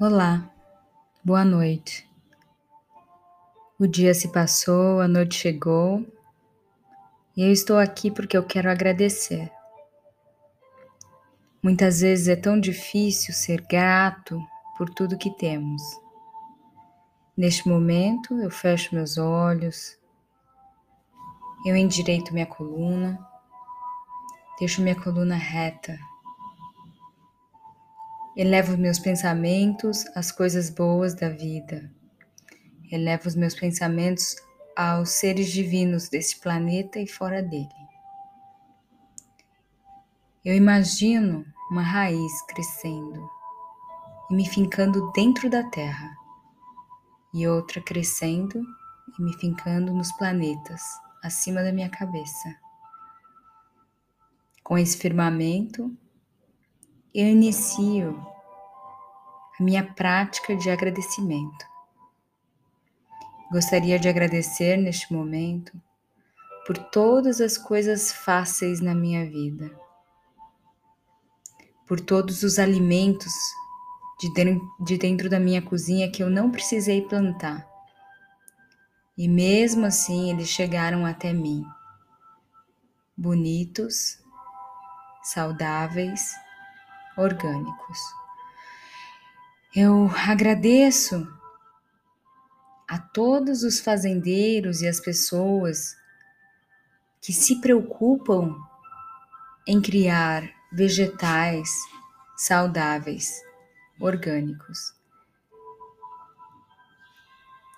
Olá, boa noite. O dia se passou, a noite chegou e eu estou aqui porque eu quero agradecer. Muitas vezes é tão difícil ser grato por tudo que temos. Neste momento, eu fecho meus olhos, eu endireito minha coluna, deixo minha coluna reta Elevo meus pensamentos às coisas boas da vida. Elevo os meus pensamentos aos seres divinos deste planeta e fora dele. Eu imagino uma raiz crescendo e me fincando dentro da Terra, e outra crescendo e me fincando nos planetas acima da minha cabeça. Com esse firmamento, eu inicio a minha prática de agradecimento. Gostaria de agradecer neste momento por todas as coisas fáceis na minha vida, por todos os alimentos de dentro, da minha cozinha que eu não precisei plantar. E mesmo assim eles chegaram até mim, bonitos, saudáveis orgânicos. Eu agradeço a todos os fazendeiros e as pessoas que se preocupam em criar vegetais saudáveis, orgânicos.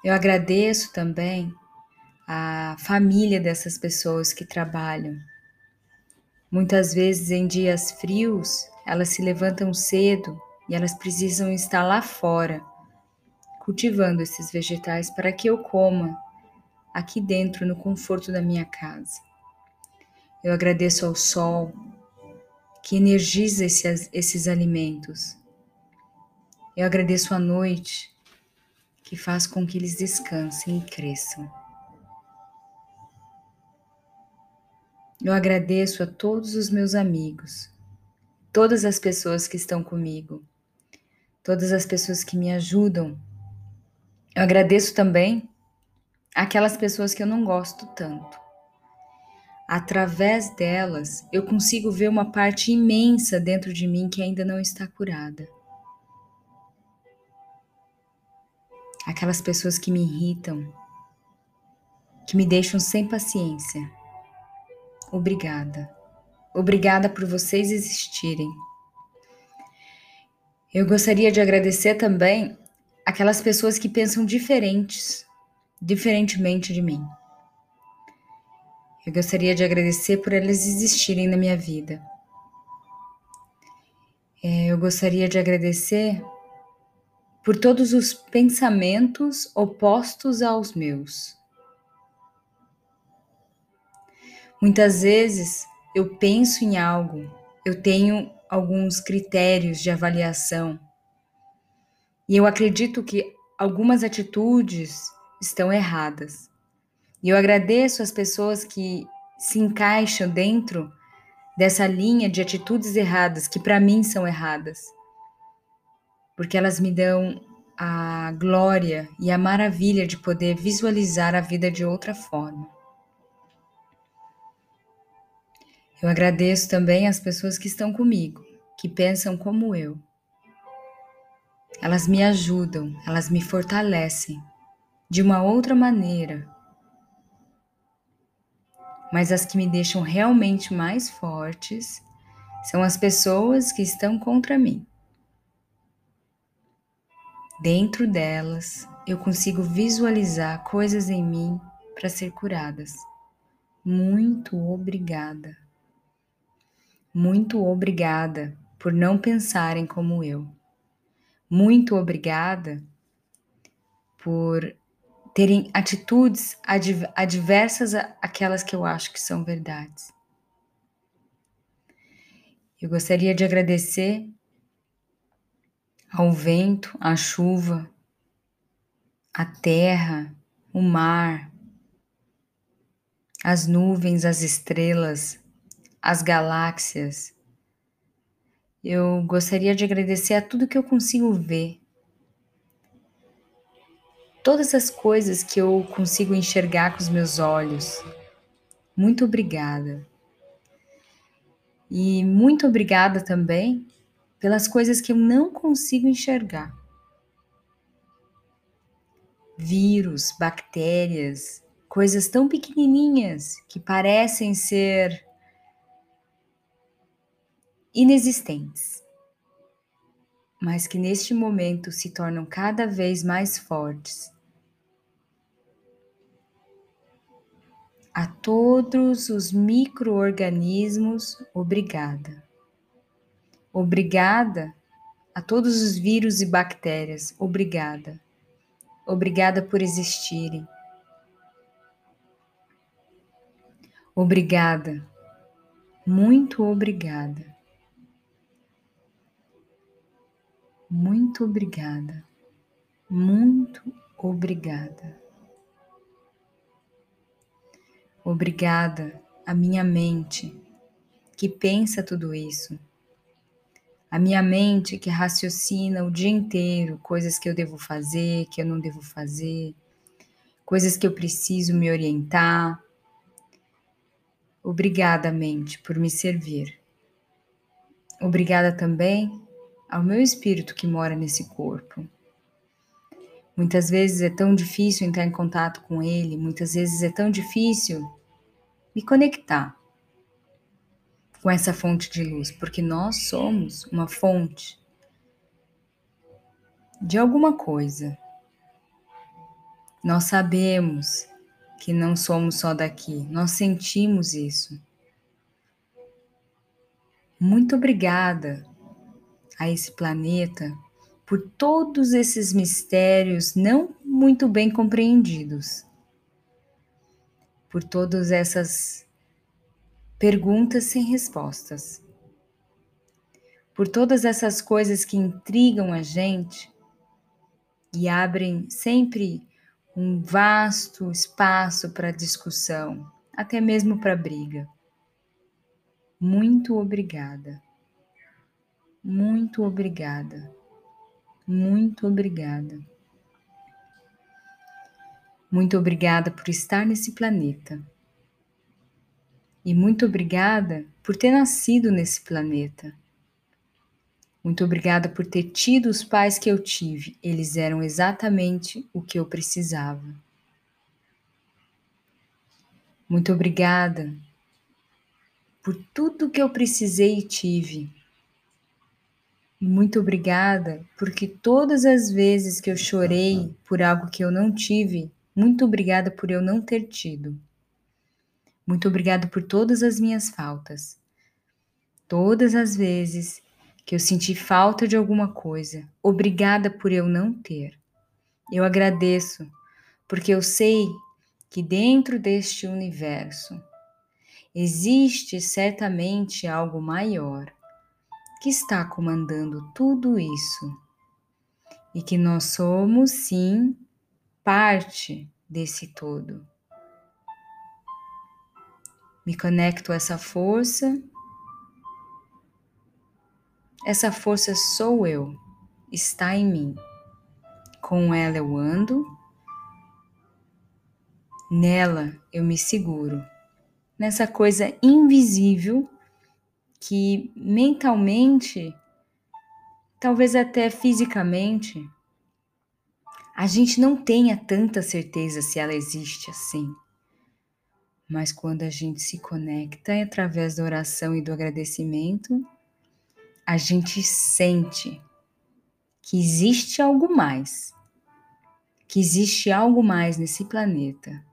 Eu agradeço também a família dessas pessoas que trabalham. Muitas vezes em dias frios, elas se levantam cedo e elas precisam estar lá fora, cultivando esses vegetais para que eu coma aqui dentro no conforto da minha casa. Eu agradeço ao sol que energiza esses, esses alimentos. Eu agradeço à noite que faz com que eles descansem e cresçam. Eu agradeço a todos os meus amigos todas as pessoas que estão comigo, todas as pessoas que me ajudam. Eu agradeço também aquelas pessoas que eu não gosto tanto. Através delas, eu consigo ver uma parte imensa dentro de mim que ainda não está curada. Aquelas pessoas que me irritam, que me deixam sem paciência. Obrigada. Obrigada por vocês existirem. Eu gostaria de agradecer também aquelas pessoas que pensam diferentes, diferentemente de mim. Eu gostaria de agradecer por elas existirem na minha vida. É, eu gostaria de agradecer por todos os pensamentos opostos aos meus. Muitas vezes eu penso em algo, eu tenho alguns critérios de avaliação e eu acredito que algumas atitudes estão erradas. E eu agradeço as pessoas que se encaixam dentro dessa linha de atitudes erradas, que para mim são erradas, porque elas me dão a glória e a maravilha de poder visualizar a vida de outra forma. Eu agradeço também as pessoas que estão comigo, que pensam como eu. Elas me ajudam, elas me fortalecem de uma outra maneira. Mas as que me deixam realmente mais fortes são as pessoas que estão contra mim. Dentro delas, eu consigo visualizar coisas em mim para ser curadas. Muito obrigada. Muito obrigada por não pensarem como eu. Muito obrigada por terem atitudes adversas àquelas que eu acho que são verdades. Eu gostaria de agradecer ao vento, à chuva, à terra, o mar, as nuvens, as estrelas, as galáxias Eu gostaria de agradecer a tudo que eu consigo ver, todas as coisas que eu consigo enxergar com os meus olhos. Muito obrigada. E muito obrigada também pelas coisas que eu não consigo enxergar. Vírus, bactérias, coisas tão pequenininhas que parecem ser inexistentes, mas que neste momento se tornam cada vez mais fortes. A todos os micro-organismos, obrigada. Obrigada a todos os vírus e bactérias. Obrigada. Obrigada por existirem. Obrigada. Muito obrigada. Muito obrigada. Muito obrigada. Obrigada a minha mente que pensa tudo isso a minha mente que raciocina o dia inteiro coisas que eu devo fazer, que eu não devo fazer, coisas que eu preciso me orientar. Obrigada, mente, por me servir. Obrigada também ao meu espírito que mora nesse corpo. Muitas vezes é tão difícil entrar em contato com ele, muitas vezes é tão difícil me conectar com essa fonte de luz, porque nós somos uma fonte de alguma coisa. Nós sabemos que não somos só daqui, nós sentimos isso. Muito obrigada a esse planeta por todos esses mistérios não muito bem compreendidos, por todas essas perguntas sem respostas. Por todas essas coisas que intrigam a gente e abrem sempre um vasto espaço para discussão, até mesmo para briga. Muito obrigada. Muito obrigada. Muito obrigada. Muito obrigada por estar nesse planeta e muito obrigada por ter nascido nesse planeta. Muito obrigada por ter tido os pais que eu tive, eles eram exatamente o que eu precisava. Muito obrigada por tudo que eu precisei e tive. Muito obrigada porque todas as vezes que eu chorei por algo que eu não tive, muito obrigada por eu não ter tido. Muito obrigado por todas as minhas faltas. Todas as vezes que eu senti falta de alguma coisa, obrigada por eu não ter. Eu agradeço, porque eu sei que dentro deste universo existe certamente algo maior que está comandando tudo isso. E que nós somos, sim, parte desse todo. Me conecto a essa força. Essa força sou eu, está em mim. Com ela eu ando, nela eu me seguro, nessa coisa invisível que mentalmente, talvez até fisicamente, a gente não tenha tanta certeza se ela existe assim. Mas quando a gente se conecta através da oração e do agradecimento, a gente sente que existe algo mais, que existe algo mais nesse planeta.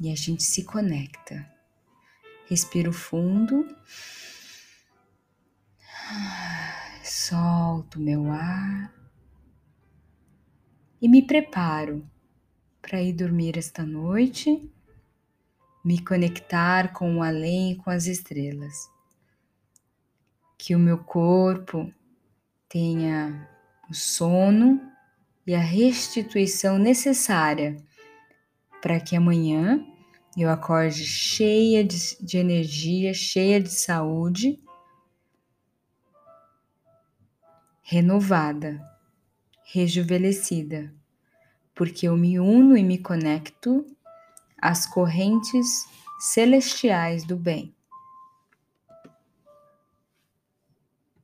E a gente se conecta. Respiro fundo. Solto meu ar e me preparo para ir dormir esta noite, me conectar com o além e com as estrelas. Que o meu corpo tenha o sono e a restituição necessária para que amanhã eu acorde cheia de, de energia, cheia de saúde, renovada, rejuvenescida, porque eu me uno e me conecto às correntes celestiais do bem.